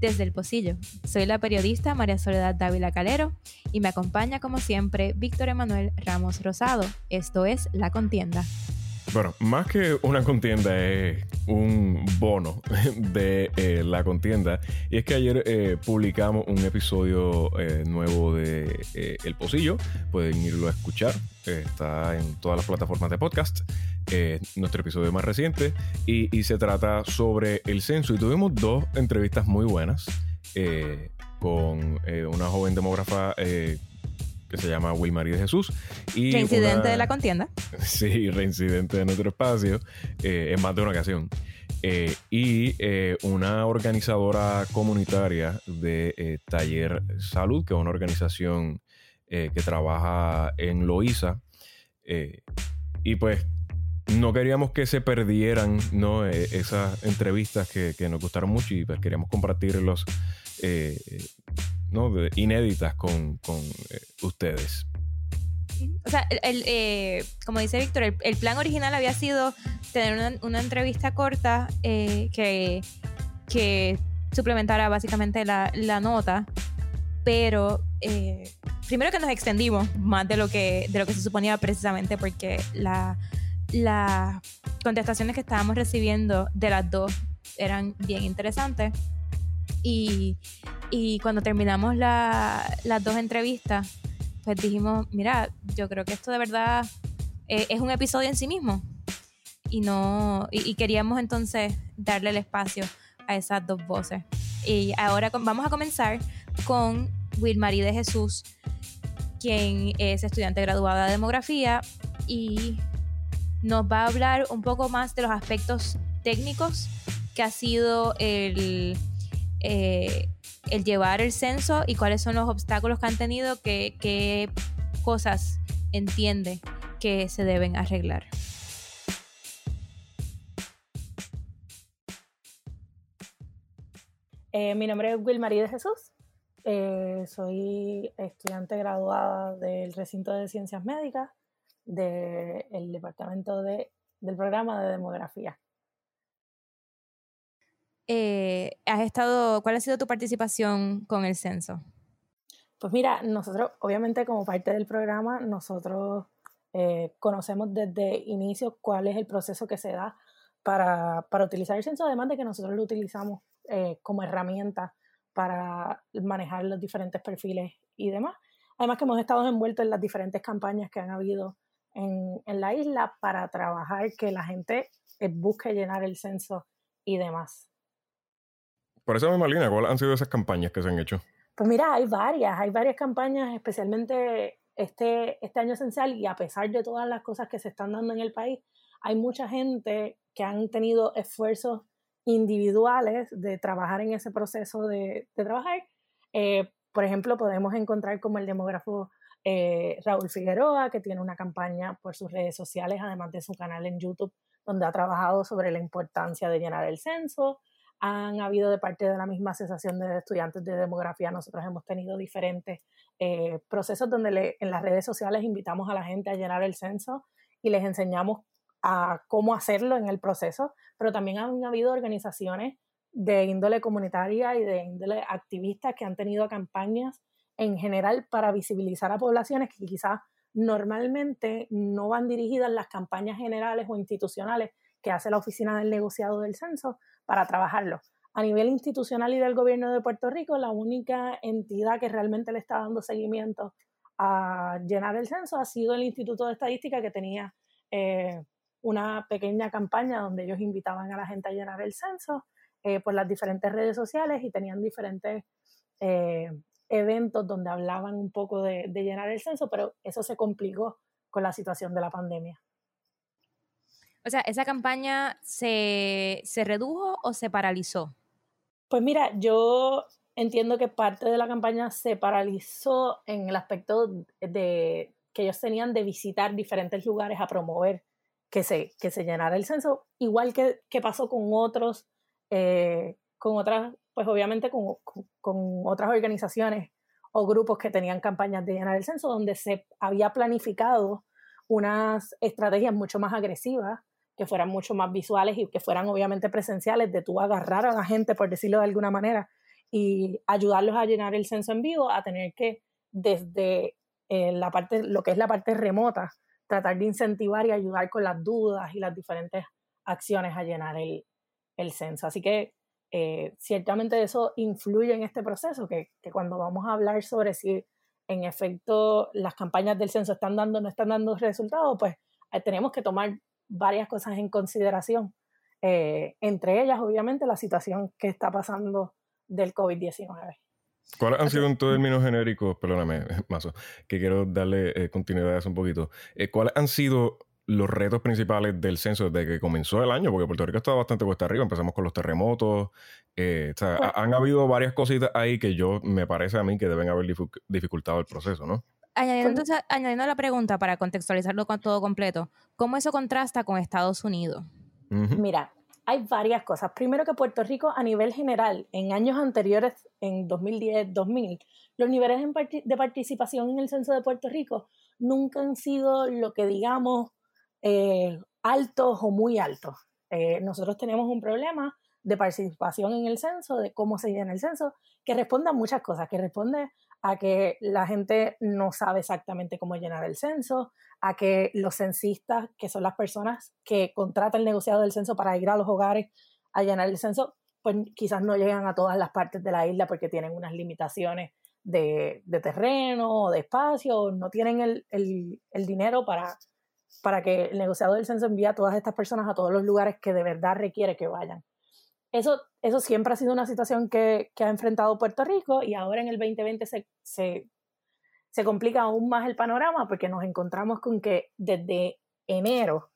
desde el Pocillo. Soy la periodista María Soledad Dávila Calero y me acompaña como siempre Víctor Emanuel Ramos Rosado. Esto es La Contienda. Bueno, más que una contienda es un bono de eh, la contienda. Y es que ayer eh, publicamos un episodio eh, nuevo de El Pocillo. Pueden irlo a escuchar. está en todas las plataformas de podcast. nuestro episodio más reciente. Y, y, se trata sobre el censo. Y tuvimos dos entrevistas muy buenas con una joven demógrafa que se llama Wilmarie de Jesús. Y reincidente de la contienda. Sí, reincidente de nuestro espacio eh, en más de una ocasión. Eh, y eh, una organizadora comunitaria de Taller Salud, que es una organización que trabaja en Loíza. y pues no queríamos que se perdieran ¿no? esas entrevistas que, que, nos gustaron mucho y pues queríamos compartirlos ¿no? inéditas con, eh, ustedes. O sea, el, eh, como dice Víctor, el, plan original había sido tener una, entrevista corta eh, que, que suplementara básicamente la, nota, pero primero que nos extendimos más de lo que, de lo que se suponía precisamente porque las contestaciones que estábamos recibiendo de las dos eran bien interesantes. Y, cuando terminamos las dos entrevistas, pues dijimos, mira, yo creo que esto de verdad eh, es un episodio en sí mismo. Y, no, y, queríamos entonces darle el espacio a esas dos voces. Y ahora vamos a comenzar con Wilmarie de Jesús, quien es estudiante graduada de demografía y nos va a hablar un poco más de los aspectos técnicos que ha sido el eh, el llevar el censo y cuáles son los obstáculos que han tenido, qué, cosas entiende que se deben arreglar. Eh, mi nombre es Wilmarie de Jesús. Eh, soy estudiante graduada del recinto de ciencias médicas del departamento de, del programa de demografía. Eh, has estado, ¿cuál ha sido tu participación con el censo? Pues mira, nosotros, obviamente como parte del programa, nosotros eh, conocemos desde inicio cuál es el proceso que se da para, para utilizar el censo, además de que nosotros lo utilizamos eh, como herramienta para manejar los diferentes perfiles y demás. Además que hemos estado envueltos en las diferentes campañas que han habido en, en la isla para trabajar que la gente busque llenar el censo y demás. Por esa misma línea, ¿cuáles han sido esas campañas que se han hecho? Pues mira, hay varias, hay varias campañas, especialmente este, este año esencial, y a pesar de todas las cosas que se están dando en el país, hay mucha gente que han tenido esfuerzos individuales de trabajar en ese proceso de, trabajar. Eh, por ejemplo, podemos encontrar como el demógrafo eh, Raúl Figueroa, que tiene una campaña por sus redes sociales, además de su canal en YouTube, donde ha trabajado sobre la importancia de llenar el censo han habido de parte de la misma asociación de estudiantes de demografía, nosotros hemos tenido diferentes eh, procesos donde en las redes sociales invitamos a la gente a llenar el censo y les enseñamos a cómo hacerlo en el proceso, pero también han habido organizaciones de índole comunitaria y de índole activistas que han tenido campañas en general para visibilizar a poblaciones que quizás normalmente no van dirigidas las campañas generales o institucionales que hace la oficina del negociado del censo, para trabajarlo. A nivel institucional y del gobierno de Puerto Rico, la única entidad que realmente le está dando seguimiento a llenar el censo ha sido el Instituto de Estadística que tenía eh, una pequeña campaña donde ellos invitaban a la gente a llenar el censo eh, por las diferentes redes sociales y tenían diferentes eh, eventos donde hablaban un poco de llenar el censo, pero eso se complicó con la situación de la pandemia. O sea, ¿esa campaña se, redujo o se paralizó? Pues mira, yo entiendo que parte de la campaña se paralizó en el aspecto de que ellos tenían de visitar diferentes lugares a promover que se, que se llenara el censo, igual que, pasó con otros, eh, con otras, pues obviamente con, con, otras organizaciones o grupos que tenían campañas de llenar el censo, donde se había planificado unas estrategias mucho más agresivas que fueran mucho más visuales y que fueran obviamente presenciales, de tú agarrar a la gente, por decirlo de alguna manera, y ayudarlos a llenar el censo en vivo, a tener que desde eh, la parte, lo que es la parte remota, tratar de incentivar y ayudar con las dudas y las diferentes acciones a llenar el, el censo. Así que eh, ciertamente eso influye en este proceso, que, que, cuando vamos a hablar sobre si en efecto las campañas del censo están dando o no están dando resultados, pues eh, tenemos que tomar varias cosas en consideración. entre ellas, obviamente, la situación que está pasando del COVID-19. ¿Cuáles han sido en términos genéricos, perdóname, Mazo, que quiero darle eh, continuidad a eso un poquito? Eh, ¿Cuáles han sido los retos principales del censo desde que comenzó el año? Porque Puerto Rico está bastante cuesta arriba, empezamos con los terremotos, eh, o sea, pues han habido varias cositas ahí que yo, me parece a mí que deben haber dificultado el proceso, ¿no? Añadiendo, la pregunta para contextualizarlo con todo completo, ¿cómo eso contrasta con Estados Unidos? Mira, hay varias cosas. Primero que Puerto Rico a nivel general, en años anteriores, en 2010, 2000, los niveles de participación en el censo de Puerto Rico nunca han sido lo que digamos eh, altos o muy altos. Eh, nosotros tenemos un problema de participación en el censo, de cómo se llena el censo, que responde a muchas cosas, que responde a que la gente no sabe exactamente cómo llenar el censo, a que los censistas, que son las personas que contratan el negociado del censo para ir a los hogares a llenar el censo, pues quizás no llegan a todas las partes de la isla porque tienen unas limitaciones de, de terreno o de espacio, no tienen el, el, el, dinero para, para que el negociado del censo envíe a todas estas personas a todos los lugares que de verdad requiere que vayan. Eso, eso siempre ha sido una situación que, que ha enfrentado Puerto Rico y ahora en el 2020 se, se se complica aún más el panorama porque nos encontramos con que desde enero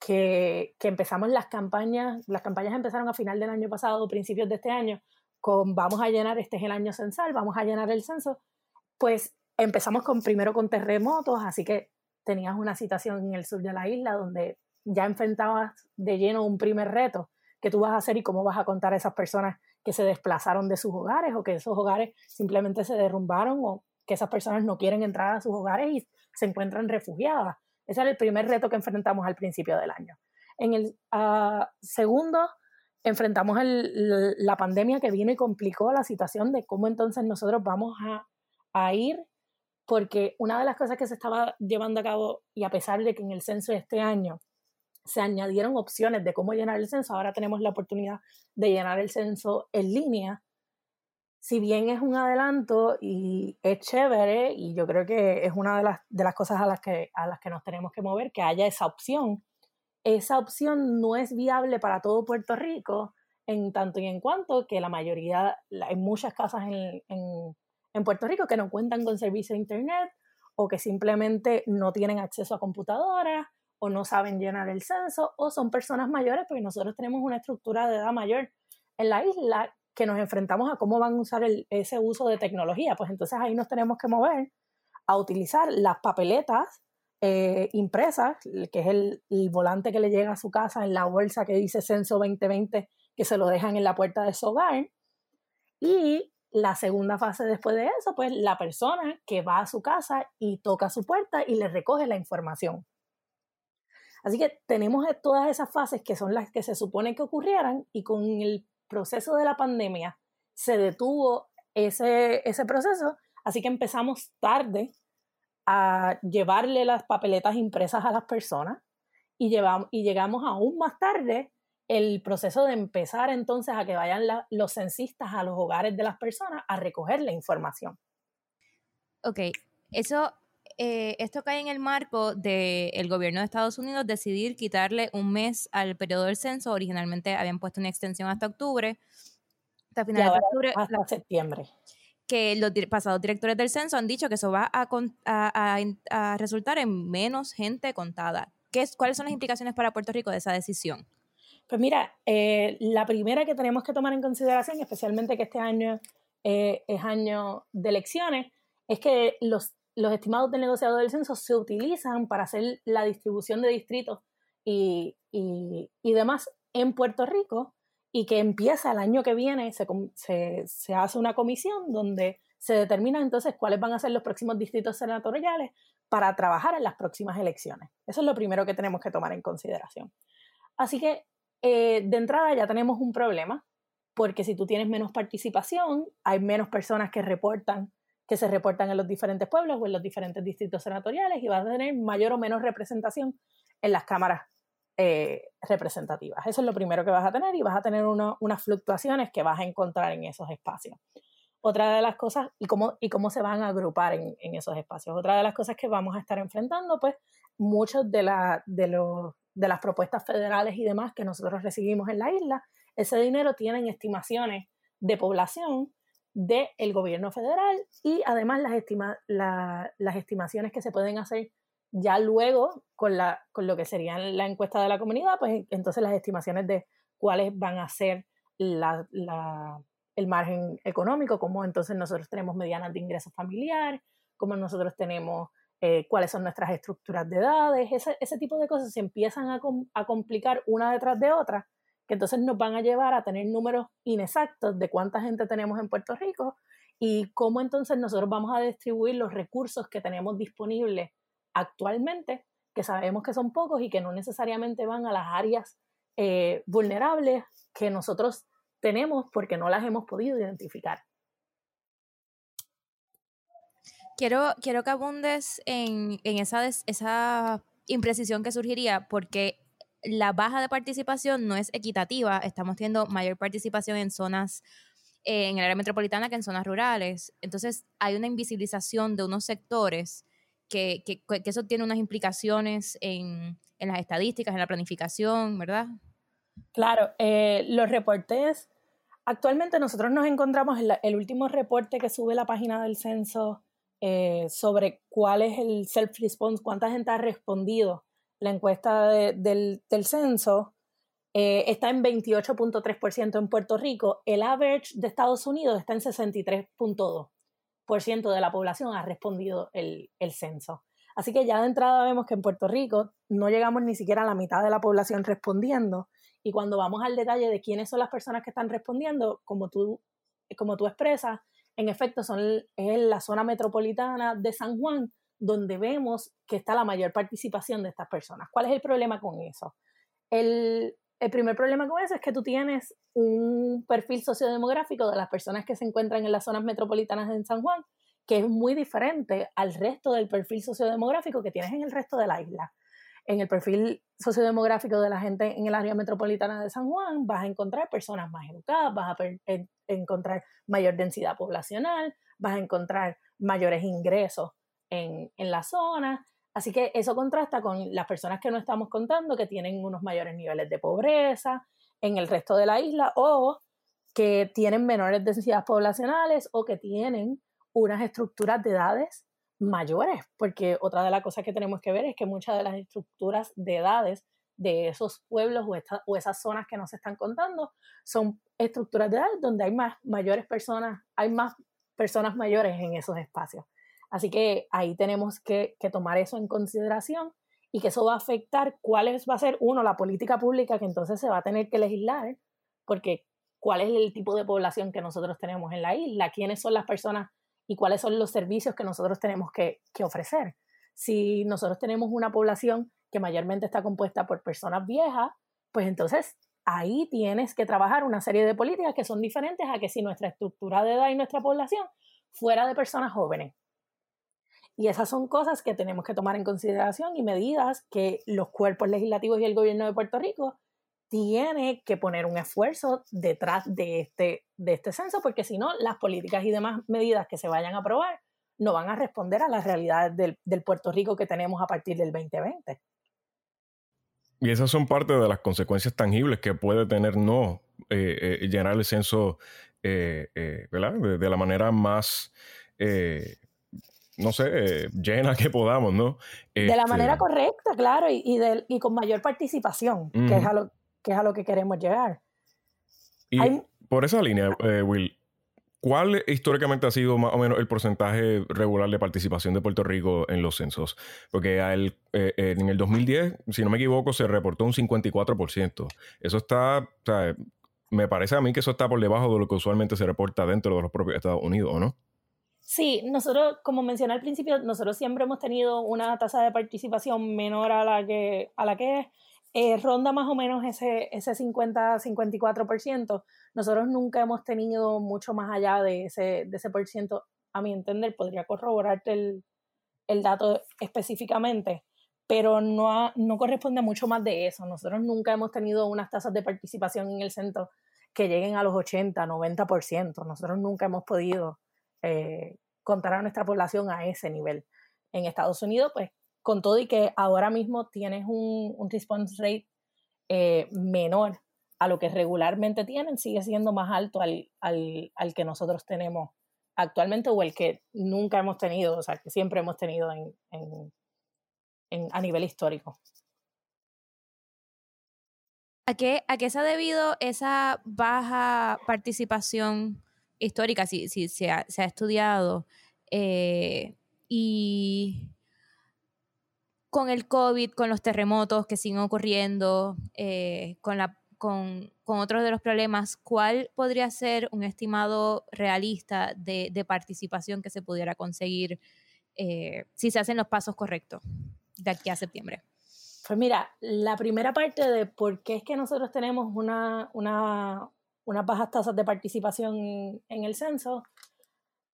que, que, empezamos las campañas, las campañas empezaron a final del año pasado, principios de este año, con vamos a llenar, este es el año censal, vamos a llenar el censo, pues empezamos con primero con terremotos, así que tenías una situación en el sur de la isla donde ya enfrentabas de lleno un primer reto que tú vas a hacer y cómo vas a contar a esas personas que se desplazaron de sus hogares o que esos hogares simplemente se derrumbaron o que esas personas no quieren entrar a sus hogares y se encuentran refugiadas. Ese era el primer reto que enfrentamos al principio del año. En el ah, segundo, enfrentamos la pandemia que vino y complicó la situación de cómo entonces nosotros vamos a, a ir, porque una de las cosas que se estaba llevando a cabo, y a pesar de que en el censo de este año se añadieron opciones de cómo llenar el censo, ahora tenemos la oportunidad de llenar el censo en línea. Si bien es un adelanto y es chévere, y yo creo que es una de las, de las cosas a las, que, a las que nos tenemos que mover, que haya esa opción, esa opción no es viable para todo Puerto Rico en tanto y en cuanto que la mayoría, hay muchas casas en, en, en Puerto Rico que no cuentan con servicio de Internet o que simplemente no tienen acceso a computadoras o no saben llenar el censo o son personas mayores porque nosotros tenemos una estructura de edad mayor en la isla que nos enfrentamos a cómo van a usar ese uso de tecnología. Pues entonces ahí nos tenemos que mover a utilizar las papeletas eh, impresas, que es el, volante que le llega a su casa en la bolsa que dice Censo 2020, que se lo dejan en la puerta de su hogar. Y la segunda fase después de eso, pues la persona que va a su casa y toca su puerta y le recoge la información. Así que tenemos todas esas fases que son las que se supone que ocurrieran y con el proceso de la pandemia se detuvo ese, ese proceso, así que empezamos tarde a llevarle las papeletas impresas a las personas y, llevamos, y llegamos aún más tarde el proceso de empezar entonces a que vayan los censistas a los hogares de las personas a recoger la información. Ok, eso, eh, esto cae en el marco del gobierno de Estados Unidos decidir quitarle un mes al periodo del censo. Originalmente habían puesto una extensión hasta octubre, hasta finales de octubre. Hasta septiembre. Que los pasados directores del censo han dicho que eso va a, a, a, resultar en menos gente contada. ¿Qué es, ¿Cuáles son las implicaciones para Puerto Rico de esa decisión? Pues mira, eh, la primera que tenemos que tomar en consideración, especialmente que este año eh, es año de elecciones, es que los los estimados del negociado del censo se utilizan para hacer la distribución de distritos y, demás en Puerto Rico y que empieza el año que viene, se, se, hace una comisión donde se determinan entonces cuáles van a ser los próximos distritos senatoriales para trabajar en las próximas elecciones. Eso es lo primero que tenemos que tomar en consideración. Así que eh, de entrada ya tenemos un problema porque si tú tienes menos participación, hay menos personas que reportan, que se reportan en los diferentes pueblos o en los diferentes distritos senatoriales y vas a tener mayor o menos representación en las cámaras eh, representativas. Eso es lo primero que vas a tener y vas a tener unas fluctuaciones que vas a encontrar en esos espacios. Otra de las cosas, y cómo, y cómo se van a agrupar en, en esos espacios. Otra de las cosas que vamos a estar enfrentando, pues, muchos de, la, de, los, de las propuestas federales y demás que nosotros recibimos en la isla, ese dinero tienen estimaciones de población del gobierno federal y además las, estima, las estimaciones que se pueden hacer ya luego con, la, con lo que sería la encuesta de la comunidad, pues entonces las estimaciones de cuáles van a ser la, la, el margen económico, cómo entonces nosotros tenemos medianas de ingresos familiar, cómo nosotros tenemos eh, cuáles son nuestras estructuras de edades, ese, ese tipo de cosas se empiezan a, a, complicar una detrás de otra, que entonces nos van a llevar a tener números inexactos de cuánta gente tenemos en Puerto Rico y cómo entonces nosotros vamos a distribuir los recursos que tenemos disponibles actualmente, que sabemos que son pocos y que no necesariamente van a las áreas eh, vulnerables que nosotros tenemos porque no las hemos podido identificar. Quiero, quiero que abundes en, en esa, esa imprecisión que surgiría porque la baja de participación no es equitativa. Estamos teniendo mayor participación en zonas, eh, en el área metropolitana que en zonas rurales. Entonces hay una invisibilización de unos sectores que, que, eso tiene unas implicaciones en, en, las estadísticas, en la planificación, ¿verdad? Claro, eh, los reportes, actualmente nosotros nos encontramos en el último reporte que sube la página del censo eh, sobre cuál es el self-response, cuánta gente ha respondido la encuesta del, censo, eh, está en 28.3% en Puerto Rico. El average de Estados Unidos está en 63.2% de la población ha respondido el, censo. Así que ya de entrada vemos que en Puerto Rico no llegamos ni siquiera a la mitad de la población respondiendo. Y cuando vamos al detalle de quiénes son las personas que están respondiendo, como tú, como tú expresas, en efecto son en la zona metropolitana de San Juan, donde vemos que está la mayor participación de estas personas. ¿Cuál es el problema con eso? El, primer problema con eso es que tú tienes un perfil sociodemográfico de las personas que se encuentran en las zonas metropolitanas de San Juan, que es muy diferente al resto del perfil sociodemográfico que tienes en el resto de la isla. En el perfil sociodemográfico de la gente en el área metropolitana de San Juan vas a encontrar personas más educadas, vas a encontrar mayor densidad poblacional, vas a encontrar mayores ingresos en, en la zona. Así que eso contrasta con las personas que no estamos contando, que tienen unos mayores niveles de pobreza en el resto de la isla o que tienen menores densidades poblacionales o que tienen unas estructuras de edades mayores, porque otra de las cosas que tenemos que ver es que muchas de las estructuras de edades de esos pueblos o, o esas zonas que nos están contando son estructuras de edad donde hay más mayores personas, hay más personas mayores en esos espacios. Así que ahí tenemos que, tomar eso en consideración y que eso va a afectar cuál es, va a ser, uno, la política pública que entonces se va a tener que legislar, porque cuál es el tipo de población que nosotros tenemos en la isla, quiénes son las personas y cuáles son los servicios que nosotros tenemos que ofrecer. Si nosotros tenemos una población que mayormente está compuesta por personas viejas, pues entonces ahí tienes que trabajar una serie de políticas que son diferentes a que si nuestra estructura de edad y nuestra población fuera de personas jóvenes. Y esas son cosas que tenemos que tomar en consideración y medidas que los cuerpos legislativos y el gobierno de Puerto Rico tiene que poner un esfuerzo detrás de este, de este censo, porque si no, las políticas y demás medidas que se vayan a aprobar no van a responder a las realidades del, del Puerto Rico que tenemos a partir del 2020. Y esas son parte de las consecuencias tangibles que puede tener no eh, eh, llenar el censo eh, ¿verdad? De, la manera más, no sé, llena que podamos, ¿no? de la manera este correcta, claro, y, y, y con mayor participación, que, es a lo, que es a lo que queremos llegar. Y por esa línea, Will, ¿Cuál históricamente ha sido más o menos el porcentaje regular de participación de Puerto Rico en los censos? Porque eh, en el 2010, si no me equivoco, se reportó un 54%. Eso está, o sea, me parece a mí que eso está por debajo de lo que usualmente se reporta dentro de los propios Estados Unidos, ¿o no? Sí, nosotros, como mencioné al principio, nosotros siempre hemos tenido una tasa de participación menor a la que, a la que es. eh, ronda más o menos ese, ese 50-54%. Nosotros nunca hemos tenido mucho más allá de ese, de ese por ciento, a mi entender, podría corroborarte el, el dato específicamente, pero no, no corresponde mucho más de eso. Nosotros nunca hemos tenido unas tasas de participación en el centro que lleguen a los 80, 90%. Nosotros nunca hemos podido eh, contar a nuestra población a ese nivel. En Estados Unidos, pues con todo y que ahora mismo tienes un, response rate eh, menor a lo que regularmente tienen, sigue siendo más alto al, al, al, que nosotros tenemos actualmente o el que nunca hemos tenido, o sea, que siempre hemos tenido en, en, en a nivel histórico. ¿A qué, ¿A qué se ha debido esa baja participación histórica, si, si se, ha, se ha estudiado? Eh, y con el COVID, con los terremotos que siguen ocurriendo, eh, con, la, con, con, otros de los problemas, ¿cuál podría ser un estimado realista de, de participación que se pudiera conseguir eh, si se hacen los pasos correctos de aquí a septiembre? Pues mira, la primera parte de por qué es que nosotros tenemos una, una, unas bajas tasas de participación en el censo,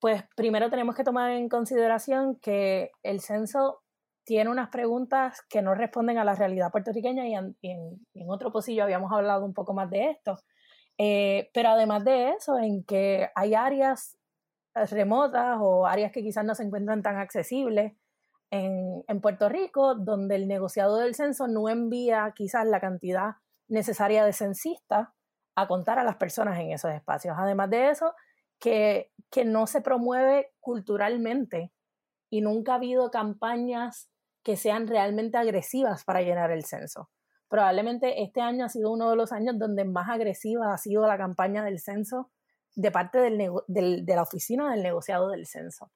pues primero tenemos que tomar en consideración que el censo tiene unas preguntas que no responden a la realidad puertorriqueña y en, en, otro pocillo habíamos hablado un poco más de esto. Eh, pero además de eso, en que hay áreas remotas o áreas que quizás no se encuentran tan accesibles en, en Puerto Rico, donde el negociado del censo no envía quizás la cantidad necesaria de censistas a contar a las personas en esos espacios. Además de eso, que, que no se promueve culturalmente y nunca ha habido campañas que sean realmente agresivas para llenar el censo. Probablemente este año ha sido uno de los años donde más agresiva ha sido la campaña del censo de parte de la oficina del negociado del censo.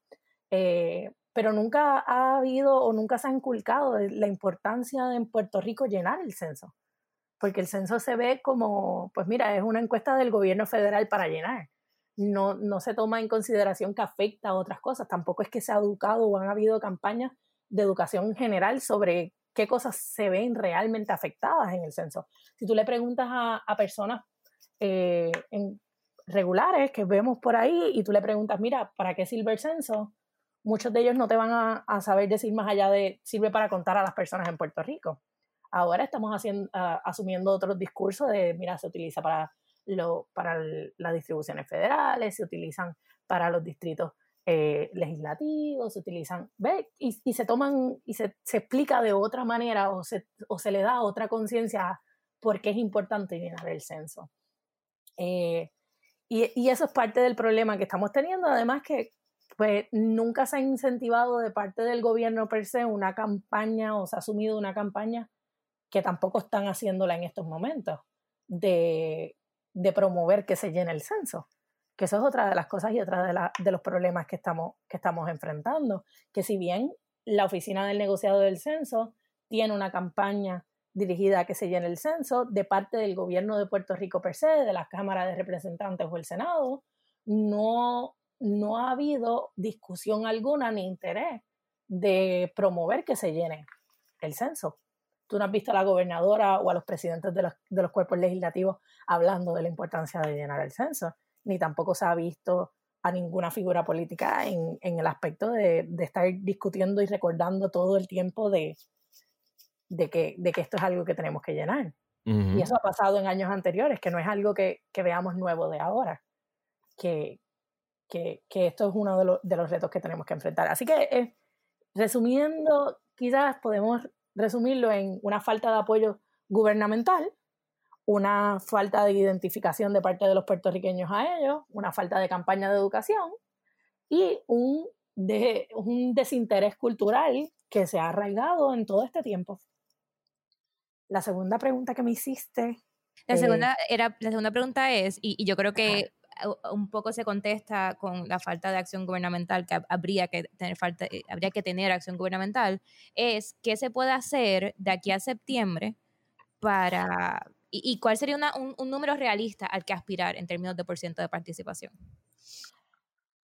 Eh, pero nunca ha habido o nunca se ha inculcado la importancia de en Puerto Rico llenar el censo, porque el censo se ve como, pues mira, es una encuesta del gobierno federal para llenar. No, no se toma en consideración que afecta a otras cosas, tampoco es que se ha educado o han habido campañas de educación general sobre qué cosas se ven realmente afectadas en el censo. Si tú le preguntas a, a personas eh, regulares que vemos por ahí y tú le preguntas, mira, ¿para qué sirve el censo? Muchos de ellos no te van a saber decir más allá de sirve para contar a las personas en Puerto Rico. Ahora estamos haciendo, uh, asumiendo otros discursos de, mira, se utiliza para, lo, para las distribuciones federales, se utilizan para los distritos eh, legislativos, se utilizan, ¿ve? Y, y, se toman, y se, se, explica de otra manera o se, o se le da otra conciencia por qué es importante llenar el censo. Eh, y, y, eso es parte del problema que estamos teniendo, además que pues nunca se ha incentivado de parte del gobierno per se una campaña o se ha asumido una campaña que tampoco están haciéndola en estos momentos de, promover que se llene el censo que eso es otra de las cosas y otra de, de los problemas que estamos, que estamos enfrentando, que si bien la oficina del negociado del censo tiene una campaña dirigida a que se llene el censo de parte del gobierno de Puerto Rico per se, de las cámaras de representantes o el Senado, no, no ha habido discusión alguna ni interés de promover que se llene el censo. Tú no has visto a la gobernadora o a los presidentes de los, de los cuerpos legislativos hablando de la importancia de llenar el censo ni tampoco se ha visto a ninguna figura política en, en el aspecto de, de, estar discutiendo y recordando todo el tiempo de, de, que, de que esto es algo que tenemos que llenar. Uh -huh. Y eso ha pasado en años anteriores, que no es algo que, que veamos nuevo de ahora, que, que, que, esto es uno de, lo, de, los retos que tenemos que enfrentar. Así que, eh, resumiendo, quizás podemos resumirlo en una falta de apoyo gubernamental, una falta de identificación de parte de los puertorriqueños a ellos, una falta de campaña de educación y un, de, un desinterés cultural que se ha arraigado en todo este tiempo. La segunda pregunta que me hiciste. La, eh, segunda, era, la segunda pregunta es, y, y yo creo que. Un poco se contesta con la falta de acción gubernamental, que habría que tener, falta, eh, habría que tener acción gubernamental, es qué se puede hacer de aquí a septiembre para ¿Y, cuál sería una, un, número realista al que aspirar en términos de por de participación?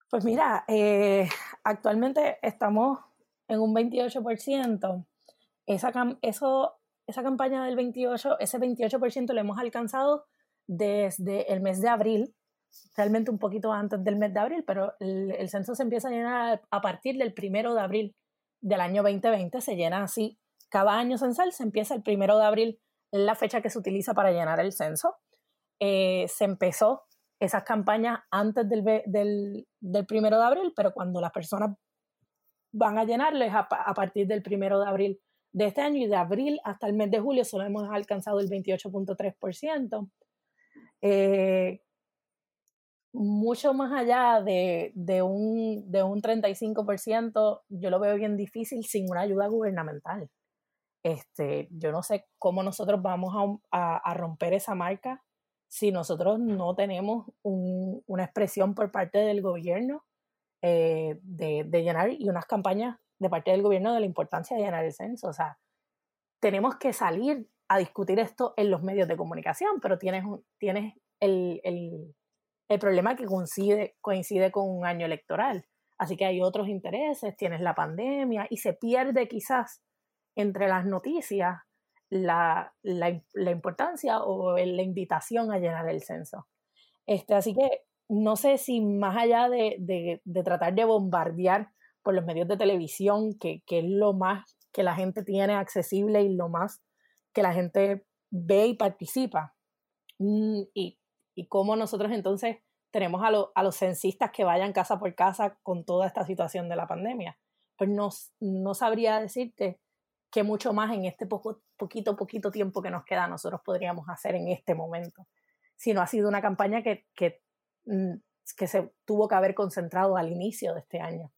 Pues mira, eh, actualmente estamos en un 28%. Esa, eso esa campaña del 28, ese 28% lo hemos alcanzado desde el mes de abril, realmente un poquito antes del mes de abril, pero el, censo se empieza a llenar a partir del primero de abril del año 2020, se llena así. Cada año censal se empieza el primero de abril, la fecha que se utiliza para llenar el censo. Eh, se empezó esas campañas antes del, del, del, primero de abril, pero cuando las personas van a llenarles a, a partir del primero de abril de este año y de abril hasta el mes de julio solo hemos alcanzado el 28.3%. Eh, mucho más allá de, de, un, de un 35%, yo lo veo bien difícil sin una ayuda gubernamental. Este, yo no sé cómo nosotros vamos a, a, romper esa marca si nosotros no tenemos un, una expresión por parte del gobierno eh, de, de, llenar y unas campañas de parte del gobierno de la importancia de llenar el censo. O sea, tenemos que salir a discutir esto en los medios de comunicación, pero tienes, tienes el, el, el problema que coincide, coincide con un año electoral. Así que hay otros intereses, tienes la pandemia y se pierde quizás entre las noticias la, la, la importancia o la invitación a llenar el censo. Este, así que no sé si más allá de, de, de tratar de bombardear por los medios de televisión, que, que, es lo más que la gente tiene accesible y lo más que la gente ve y participa. Mm, y, y cómo nosotros entonces tenemos a, a, los censistas que vayan casa por casa con toda esta situación de la pandemia. Pues no, no sabría decirte qué mucho más en este poco, poquito, poquito tiempo que nos queda nosotros podríamos hacer en este momento. Si no ha sido una campaña que, que, mm, que se tuvo que haber concentrado al inicio de este año.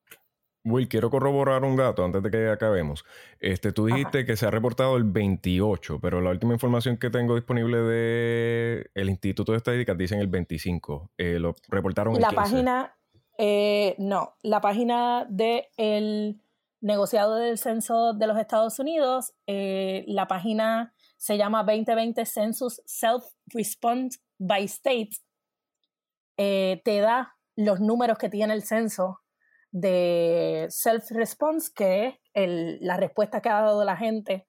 Will, quiero corroborar un dato antes de que acabemos. Este, tú dijiste que se ha reportado el 28, pero la última información que tengo disponible de el Instituto de Estadísticas dicen el 25. Eh, lo reportaron la página, eh, no, la página del negociado del censo de los Estados Unidos, eh, la página se llama 2020 Census Self Response by State, te da los números que tiene el censo de self-response, que es la respuesta que ha dado la gente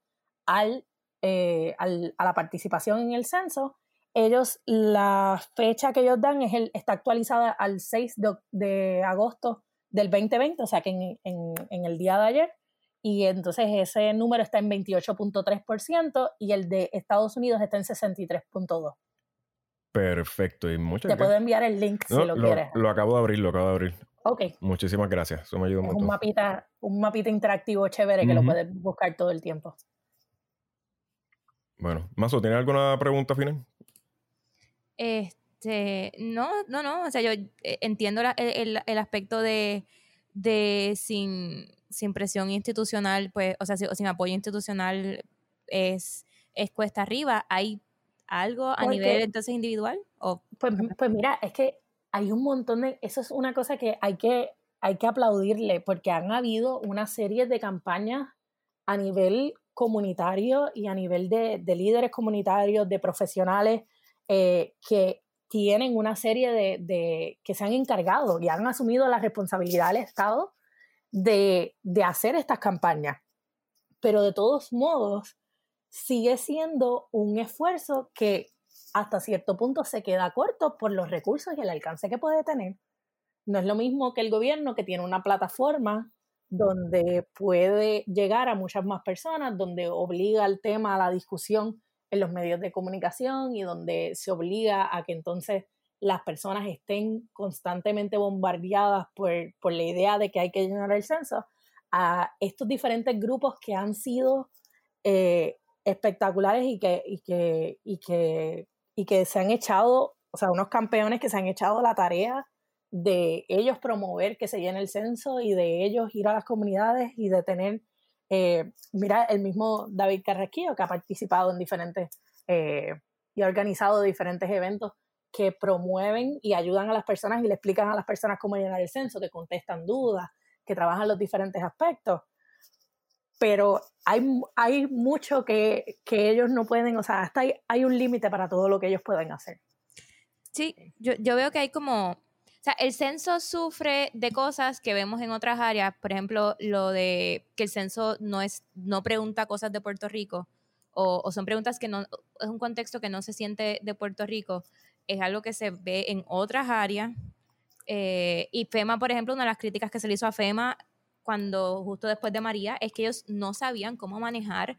eh, al, a la participación en el censo, ellos, la fecha que ellos dan es el, está actualizada al 6 de, agosto del 2020, o sea que en, en, el día de ayer, y entonces ese número está en 28.3% y el de Estados Unidos está en 63.2%. Perfecto, y muchas Te puedo enviar el link si lo, quieres. Lo acabo de abrir, lo acabo de abrir. Ok. Muchísimas gracias. Eso me ayuda mucho. Un mapita, un mapita interactivo chévere que lo puedes buscar todo el tiempo. Bueno, Mazo, ¿tienes alguna pregunta final? Este, no, no, no. O sea, yo eh, entiendo el, aspecto de, de sin, sin, presión institucional, pues, o sea, sin apoyo institucional es, es cuesta arriba. ¿Hay algo a nivel entonces individual? ¿O? Pues, pues mira, es que hay un montón de, eso es una cosa que hay que, hay que aplaudirle, porque han habido una serie de campañas a nivel comunitario y a nivel de, líderes comunitarios, de profesionales eh, que tienen una serie de, de, que se han encargado y han asumido la responsabilidad del Estado de, de hacer estas campañas. Pero de todos modos, sigue siendo un esfuerzo que hasta cierto punto se queda corto por los recursos y el alcance que puede tener. No es lo mismo que el gobierno que tiene una plataforma donde puede llegar a muchas más personas, donde obliga el tema a la discusión en los medios de comunicación y donde se obliga a que entonces las personas estén constantemente bombardeadas por, por la idea de que hay que llenar el censo, a estos diferentes grupos que han sido eh, espectaculares y que, y que, y que y que se han echado, o sea, unos campeones que se han echado la tarea de ellos promover que se llene el censo y de ellos ir a las comunidades y de tener, eh, mira, el mismo David Carrasquillo que ha participado en diferentes eh, y ha organizado diferentes eventos que promueven y ayudan a las personas y le explican a las personas cómo llenar el censo, que contestan dudas, que trabajan los diferentes aspectos pero hay, hay mucho que, que, ellos no pueden, o sea, hasta hay, hay un límite para todo lo que ellos pueden hacer. Sí, yo, yo veo que hay como, o sea, el censo sufre de cosas que vemos en otras áreas, por ejemplo, lo de que el censo no, es, no pregunta cosas de Puerto Rico o, son preguntas que no, es un contexto que no se siente de Puerto Rico, es algo que se ve en otras áreas. Eh, y FEMA, por ejemplo, una de las críticas que se le hizo a FEMA cuando justo después de María es que ellos no sabían cómo manejar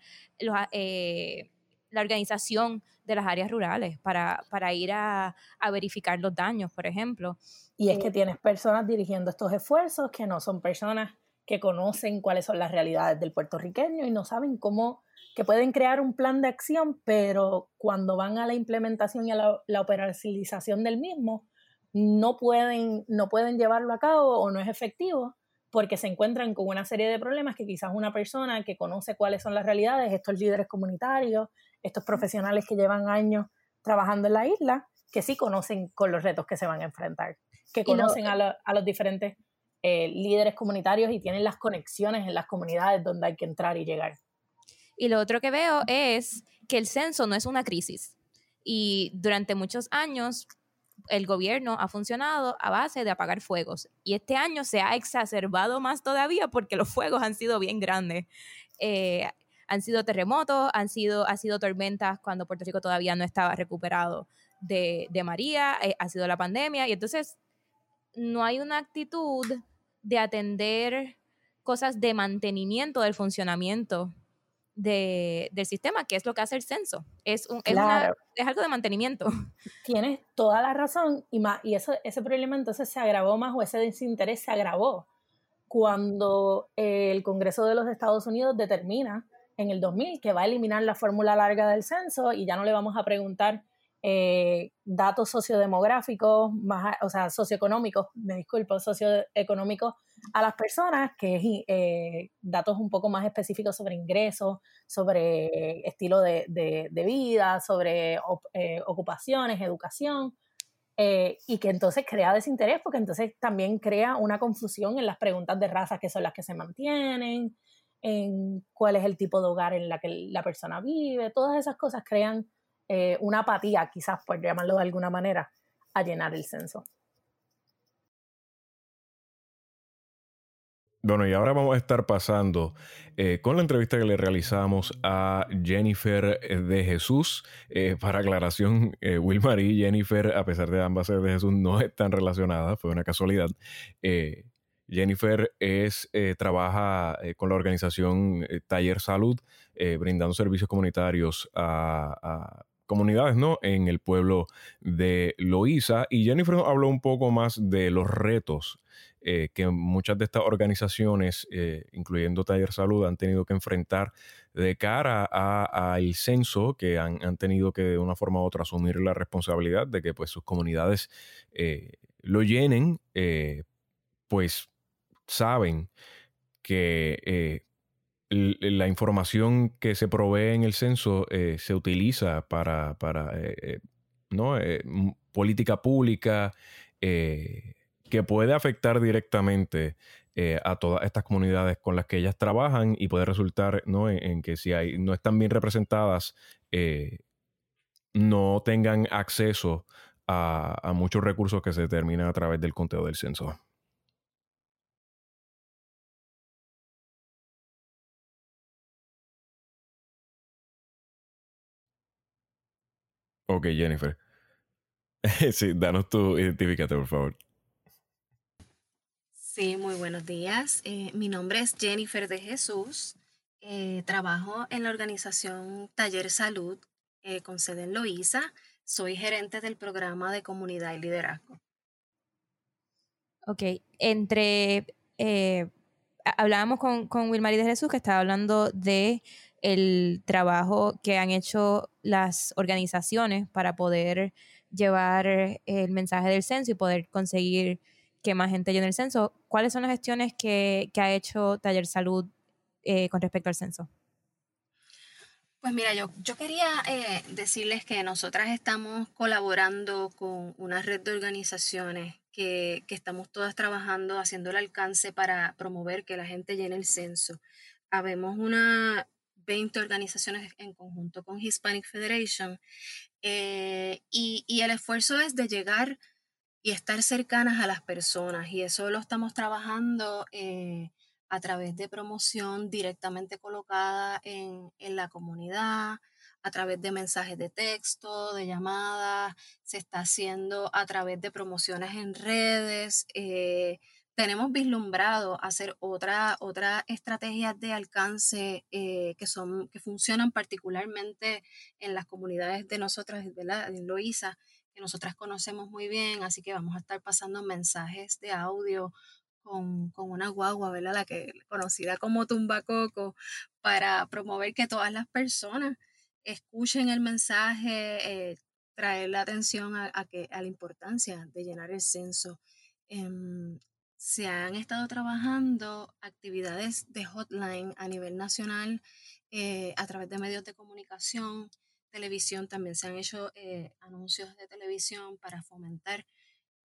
eh, la organización de las áreas rurales para, para ir a, a, verificar los daños, por ejemplo. Y es que eh, tienes personas dirigiendo estos esfuerzos que no son personas que conocen cuáles son las realidades del puertorriqueño y no saben cómo, que pueden crear un plan de acción, pero cuando van a la implementación y a la, la operacionalización del mismo, no pueden, no pueden llevarlo a cabo o no es efectivo porque se encuentran con una serie de problemas que quizás una persona que conoce cuáles son las realidades, estos líderes comunitarios, estos profesionales que llevan años trabajando en la isla, que sí conocen con los retos que se van a enfrentar, que conocen a, los diferentes eh, líderes comunitarios y tienen las conexiones en las comunidades donde hay que entrar y llegar. Y lo otro que veo es que el censo no es una crisis. Y durante muchos años el gobierno ha funcionado a base de apagar fuegos. Y este año se ha exacerbado más todavía porque los fuegos han sido bien grandes. Eh, han sido terremotos, han sido, sido tormentas cuando Puerto Rico todavía no estaba recuperado de, María, eh, ha sido la pandemia. Y entonces no hay una actitud de atender cosas de mantenimiento del funcionamiento de, del sistema, que es lo que hace el censo. Es, un, es, algo de mantenimiento. Tienes toda la razón y, más, y eso, ese problema entonces se agravó más o ese desinterés se agravó cuando el Congreso de los Estados Unidos determina en el 2000 que va a eliminar la fórmula larga del censo y ya no le vamos a preguntar eh, datos sociodemográficos, más, o sea, socioeconómicos, me disculpo, socioeconómicos a las personas, que es eh, datos un poco más específicos sobre ingresos, sobre estilo de, vida, sobre eh, ocupaciones, educación, y que entonces crea desinterés, porque entonces también crea una confusión en las preguntas de raza que son las que se mantienen, en cuál es el tipo de hogar en la que la persona vive, todas esas cosas crean eh, una apatía, quizás por llamarlo de alguna manera, a llenar el censo. Bueno, y ahora vamos a estar pasando eh, con la entrevista que le realizamos a Jennifer de Jesús. Eh, para aclaración, Wilmar y Jennifer, a pesar de ambas ser de Jesús, no están relacionadas, fue una casualidad. Jennifer es, trabaja con la organización Taller Salud, brindando servicios comunitarios a, comunidades, ¿no? En el pueblo de Loíza. Y Jennifer habló un poco más de los retos eh, que muchas de estas organizaciones, eh, incluyendo Taller Salud, han tenido que enfrentar de cara al censo, que han, tenido que de una forma u otra asumir la responsabilidad de que pues sus comunidades eh, lo llenen, pues saben que la información que se provee en el censo eh, se utiliza para, eh, eh, ¿no? política pública que puede afectar directamente a todas estas comunidades con las que ellas trabajan y puede resultar ¿no? en, que si hay, no están bien representadas, no tengan acceso a, a muchos recursos que se determinan a través del conteo del censo. Ok, Jennifer. sí, danos tu identifícate, por favor. Sí, muy buenos días. Eh, mi nombre es Jennifer de Jesús. Eh, trabajo en la organización Taller Salud eh, con sede en Loíza. Soy gerente del programa de comunidad y liderazgo. Ok, entre... hablábamos con, con Wilmary de Jesús que estaba hablando de el trabajo que han hecho las organizaciones para poder llevar el mensaje del censo y poder conseguir que más gente llene el censo. ¿Cuáles son las gestiones que, ha hecho Taller Salud eh, con respecto al censo? Pues mira, yo, yo quería eh, decirles que nosotras estamos colaborando con una red de organizaciones que, que estamos todas trabajando, haciendo el alcance para promover que la gente llene el censo. Habemos una 20 organizaciones en conjunto con Hispanic Federation. Eh, y, el esfuerzo es de llegar y estar cercanas a las personas. Y eso lo estamos trabajando eh, a través de promoción directamente colocada en, la comunidad, a través de mensajes de texto, de llamadas, se está haciendo a través de promociones en redes. Eh, tenemos vislumbrado hacer otra, otra estrategias de alcance eh, que, son, que funcionan particularmente en las comunidades de nosotras, ¿verdad? en Loíza, que nosotras conocemos muy bien, así que vamos a estar pasando mensajes de audio con, con, una guagua, ¿verdad? La que conocida como Tumbacoco, para promover que todas las personas escuchen el mensaje, eh, traer la atención a, que, a la importancia de llenar el censo. Em, se han estado trabajando actividades de hotline a nivel nacional eh, a través de medios de comunicación, televisión, también se han hecho eh, anuncios de televisión para fomentar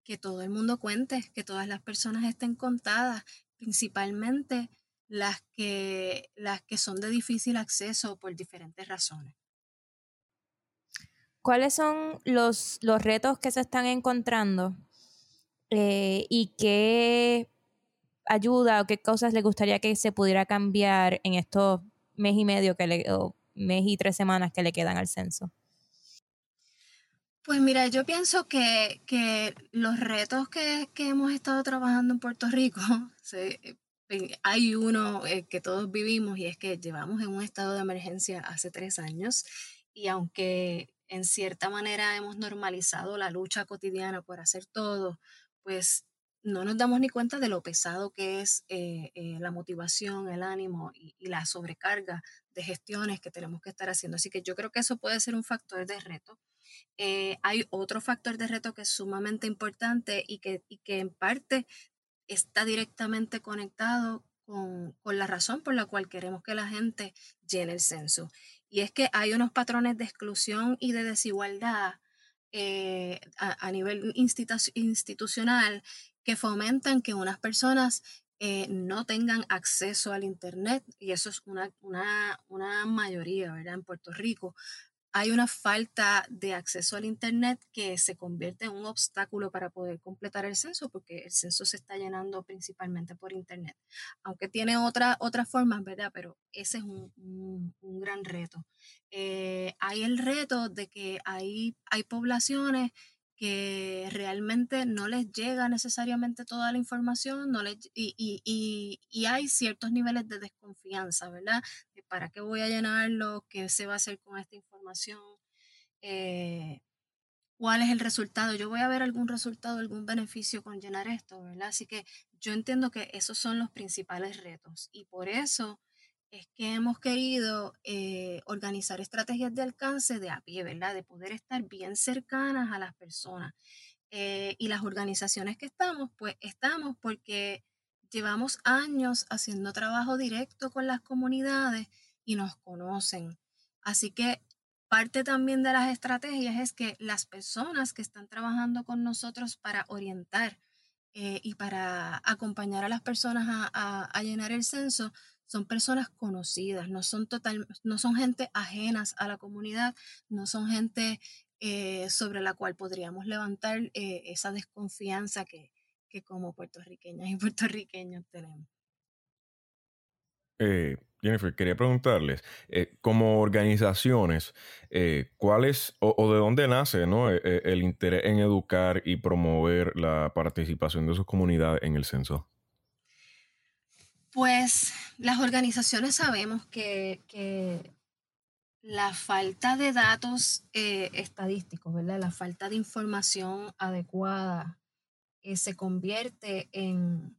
que todo el mundo cuente, que todas las personas estén contadas, principalmente las que, las que son de difícil acceso por diferentes razones. ¿Cuáles son los, los retos que se están encontrando eh, y qué ayuda o qué cosas le gustaría que se pudiera cambiar en estos mes y medio que le, mes y tres semanas que le quedan al censo? Pues mira, yo pienso que, que los retos que, que, hemos estado trabajando en Puerto Rico, hay uno eh, que todos vivimos y es que llevamos en un estado de emergencia hace tres años y aunque en cierta manera hemos normalizado la lucha cotidiana por hacer todo, pues no nos damos ni cuenta de lo pesado que es eh, eh, la motivación, el ánimo y, la sobrecarga de gestiones que tenemos que estar haciendo. Así que yo creo que eso puede ser un factor de reto. Eh, hay otro factor de reto que es sumamente importante y que, que en parte está directamente conectado con, con, la razón por la cual queremos que la gente llene el censo. Y es que hay unos patrones de exclusión y de desigualdad eh, a, nivel institucional que fomentan que unas personas eh, no tengan acceso al Internet, y eso es una, una, una mayoría, ¿verdad? En Puerto Rico, hay una falta de acceso al Internet que se convierte en un obstáculo para poder completar el censo, porque el censo se está llenando principalmente por Internet. Aunque tiene otra, otras formas, ¿verdad? Pero ese es un, un, gran reto. Eh, hay el reto de que hay, hay poblaciones que realmente no les llega necesariamente toda la información no les, y, y, y, hay ciertos niveles de desconfianza, ¿verdad? Para qué voy a llenarlo, qué se va a hacer con esta información, eh, cuál es el resultado. Yo voy a ver algún resultado, algún beneficio con llenar esto, ¿verdad? Así que yo entiendo que esos son los principales retos y por eso es que hemos querido eh, organizar estrategias de alcance de a pie, ¿verdad? De poder estar bien cercanas a las personas. Eh, y las organizaciones que estamos, pues estamos porque llevamos años haciendo trabajo directo con las comunidades y nos conocen. Así que parte también de las estrategias es que las personas que están trabajando con nosotros para orientar eh, y para acompañar a las personas a llenar el censo son personas conocidas, no son, total, no son gente ajenas a la comunidad, no son gente eh, sobre la cual podríamos levantar eh, esa desconfianza que, como puertorriqueñas y puertorriqueños tenemos. Eh, Jennifer, quería preguntarles, como organizaciones, ¿cuál es o, de dónde nace el interés en educar y promover la participación de sus comunidades en el censo? Pues las organizaciones sabemos que, la falta de datos eh, estadísticos, ¿verdad? La falta de información adecuada eh, se convierte en,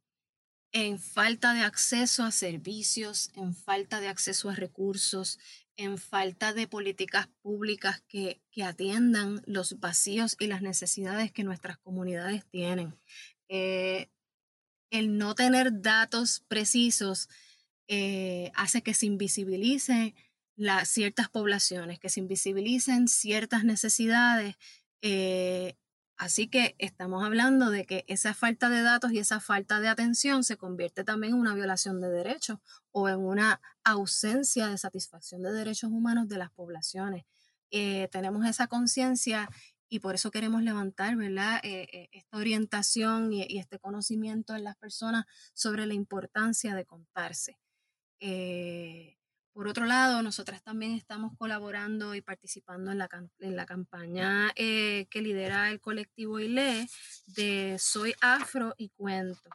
en falta de acceso a servicios, en falta de acceso a recursos, en falta de políticas públicas que, atiendan los vacíos y las necesidades que nuestras comunidades tienen. Eh, el no tener datos precisos eh, hace que se invisibilicen las ciertas poblaciones, que se invisibilicen ciertas necesidades. Eh, así que estamos hablando de que esa falta de datos y esa falta de atención se convierte también en una violación de derechos o en una ausencia de satisfacción de derechos humanos de las poblaciones. Eh, tenemos esa conciencia y por eso queremos levantar, ¿verdad? Eh, eh, esta orientación y, este conocimiento en las personas sobre la importancia de contarse. Eh, Por otro lado, nosotras también estamos colaborando y participando en la, en la campaña eh, que lidera el colectivo ILE de Soy Afro y Cuento.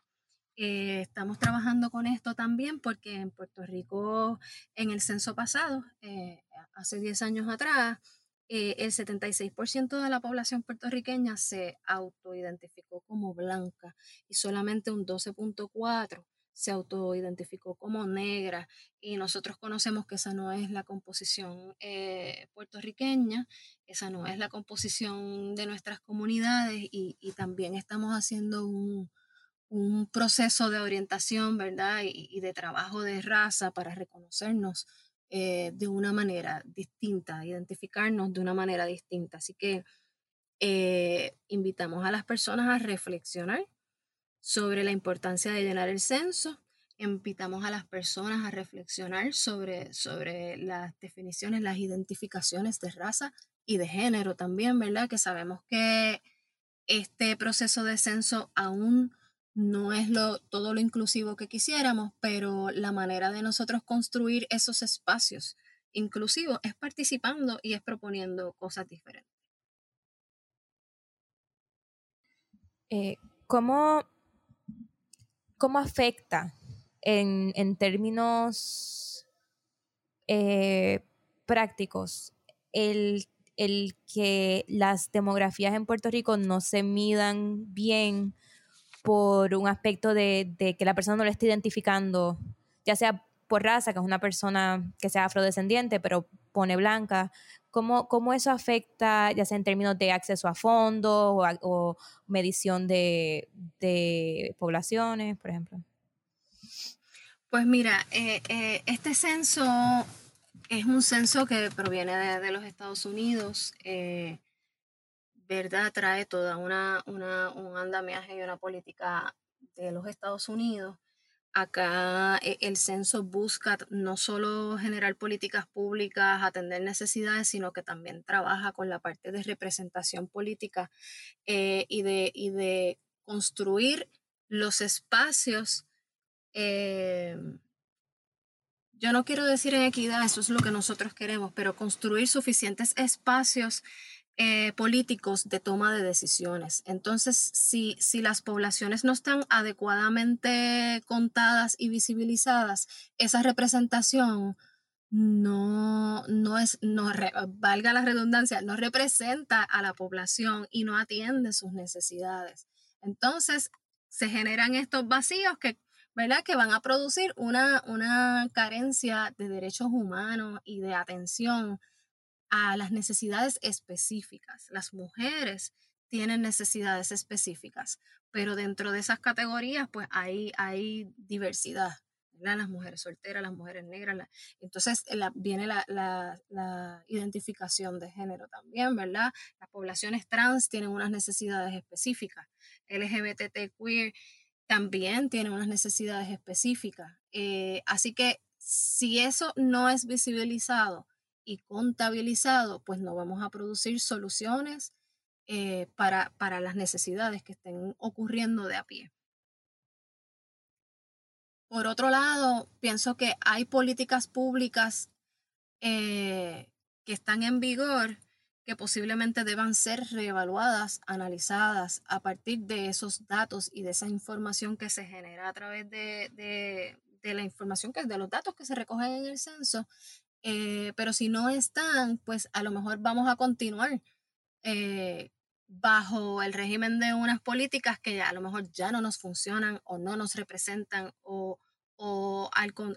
Eh, estamos trabajando con esto también porque en Puerto Rico, en el censo pasado, eh, hace 10 años atrás, el 76% de la población puertorriqueña se autoidentificó como blanca y solamente un 12.4% se autoidentificó como negra y nosotros conocemos que esa no es la composición eh, puertorriqueña, esa no es la composición de nuestras comunidades y, también estamos haciendo un, proceso de orientación, ¿verdad? Y, de trabajo de raza para reconocernos eh, de una manera distinta, identificarnos de una manera distinta. Así que eh, invitamos a las personas a reflexionar sobre la importancia de llenar el censo. Invitamos a las personas a reflexionar sobre, sobre las definiciones, las identificaciones de raza y de género también, ¿verdad? Que sabemos que este proceso de censo aún no es lo, todo lo inclusivo que quisiéramos, pero la manera de nosotros construir esos espacios inclusivos es participando y es proponiendo cosas diferentes. Eh, ¿Cómo ¿cómo afecta en, términos eh, prácticos el, que las demografías en Puerto Rico no se midan bien por un aspecto de, que la persona no lo esté identificando, ya sea por raza, que es una persona que sea afrodescendiente, pero pone blanca, ¿cómo, cómo eso afecta, ya sea en términos de acceso a fondos o, medición de, poblaciones, por ejemplo? Pues mira, eh, eh, este censo es un censo que proviene de, los Estados Unidos, eh, ¿verdad? Trae toda una, una, un andamiaje y una política de los Estados Unidos Acá eh, el censo busca no solo generar políticas públicas, atender necesidades, sino que también trabaja con la parte de representación política eh, y, de, de, construir los espacios. Eh, yo no quiero decir en equidad, eso es lo que nosotros queremos, pero construir suficientes espacios eh, políticos de toma de decisiones. Entonces, si, si las poblaciones no están adecuadamente contadas y visibilizadas, esa representación no, no es, no valga la redundancia, no representa a la población y no atiende sus necesidades. Entonces, se generan estos vacíos que, ¿verdad? que van a producir una, una carencia de derechos humanos y de atención a las necesidades específicas. Las mujeres tienen necesidades específicas, pero dentro de esas categorías, pues hay, hay diversidad. Las mujeres solteras, las mujeres negras. entonces viene la, identificación de género también, ¿verdad? Las poblaciones trans tienen unas necesidades específicas. LGBT queer también tienen unas necesidades específicas. Eh, así que si eso no es visibilizado, y contabilizado, pues no vamos a producir soluciones eh, para, para las necesidades que estén ocurriendo de a pie. Por otro lado, pienso que hay políticas públicas eh, que están en vigor que posiblemente deban ser reevaluadas, analizadas a partir de esos datos y de esa información que se genera a través de, de, de la información que de los datos que se recogen en el censo eh, pero si no están, pues a lo mejor vamos a continuar eh, bajo el régimen de unas políticas que a lo mejor ya no nos funcionan o no nos representan o, o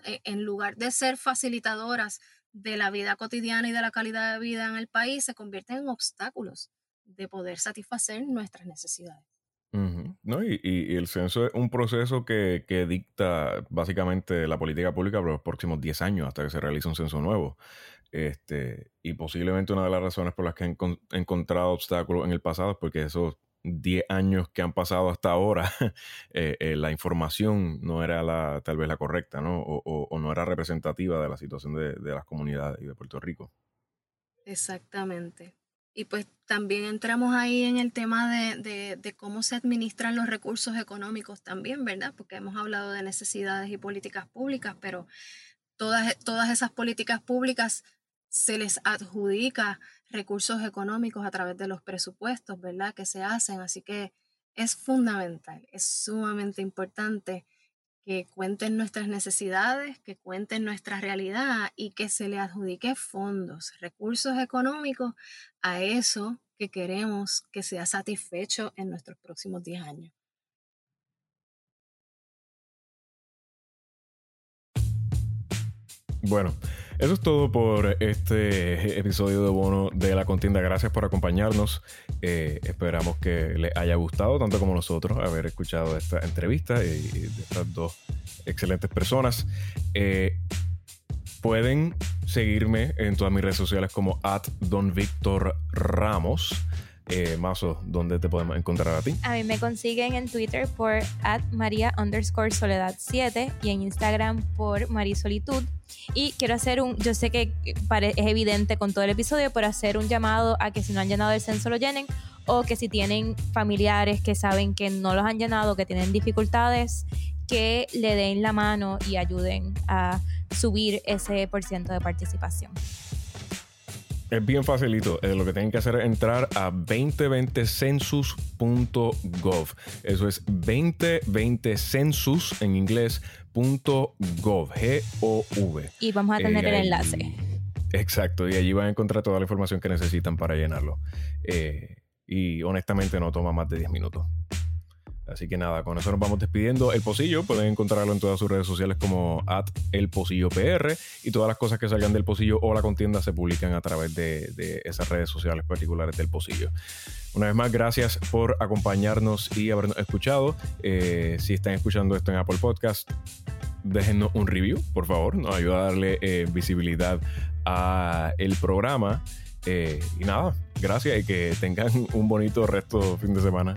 e, en lugar de ser facilitadoras de la vida cotidiana y de la calidad de vida en el país, se convierten en obstáculos de poder satisfacer nuestras necesidades. ¿No? Y, el censo es un proceso que, dicta básicamente la política pública por los próximos 10 años hasta que se realice un censo nuevo. Este, y posiblemente una de las razones por las que han encontrado obstáculos en el pasado es porque esos 10 años que han pasado hasta ahora, eh, eh, la información no era la, tal vez la correcta, ¿no? O, no era representativa de la situación de, de las comunidades y de Puerto Rico. Exactamente. Y pues también entramos ahí en el tema de, de, cómo se administran los recursos económicos también, ¿verdad? Porque hemos hablado de necesidades y políticas públicas, pero todas, todas esas políticas públicas se les adjudica recursos económicos a través de los presupuestos, ¿verdad? Que se hacen. Así que es fundamental, es sumamente importante que cuenten nuestras necesidades, que cuenten nuestra realidad y que se le adjudique fondos, recursos económicos a eso que queremos que sea satisfecho en nuestros próximos 10 años. Bueno, eso es todo por este episodio de Bono de la Contienda. Gracias por acompañarnos. Eh, esperamos que les haya gustado, tanto como nosotros, haber escuchado esta entrevista y, de estas dos excelentes personas. Eh, pueden seguirme en todas mis redes sociales como at Don Ramos. Eh, Mazo, ¿dónde te podemos encontrar a ti? A mí me consiguen en Twitter por at María underscore Soledad 7 y en Instagram por Marisolitud. Y quiero hacer un, yo sé que es evidente con todo el episodio, pero hacer un llamado a que si no han llenado el censo lo llenen o que si tienen familiares que saben que no los han llenado, que tienen dificultades, que le den la mano y ayuden a subir ese por ciento de participación. Es bien facilito. Eh, lo que tienen que hacer es entrar a 2020census.gov. Eso es 2020census en inglés .gov, G-O-V. Y vamos a tener el enlace. Exacto, y allí van a encontrar toda la información que necesitan para llenarlo. Eh, y honestamente no toma más de 10 minutos. Así que nada, con eso nos vamos despidiendo. El Pocillo pueden encontrarlo en todas sus redes sociales como at el Pocillo PR y todas las cosas que salgan del Pocillo o la contienda se publican a través de, esas redes sociales particulares del Pocillo. Una vez más, gracias por acompañarnos y habernos escuchado. Eh, si están escuchando esto en Apple Podcast, déjenos un review, por favor. Nos ayuda a darle eh, visibilidad a el programa. Eh, y nada, gracias y que tengan un bonito resto fin de semana.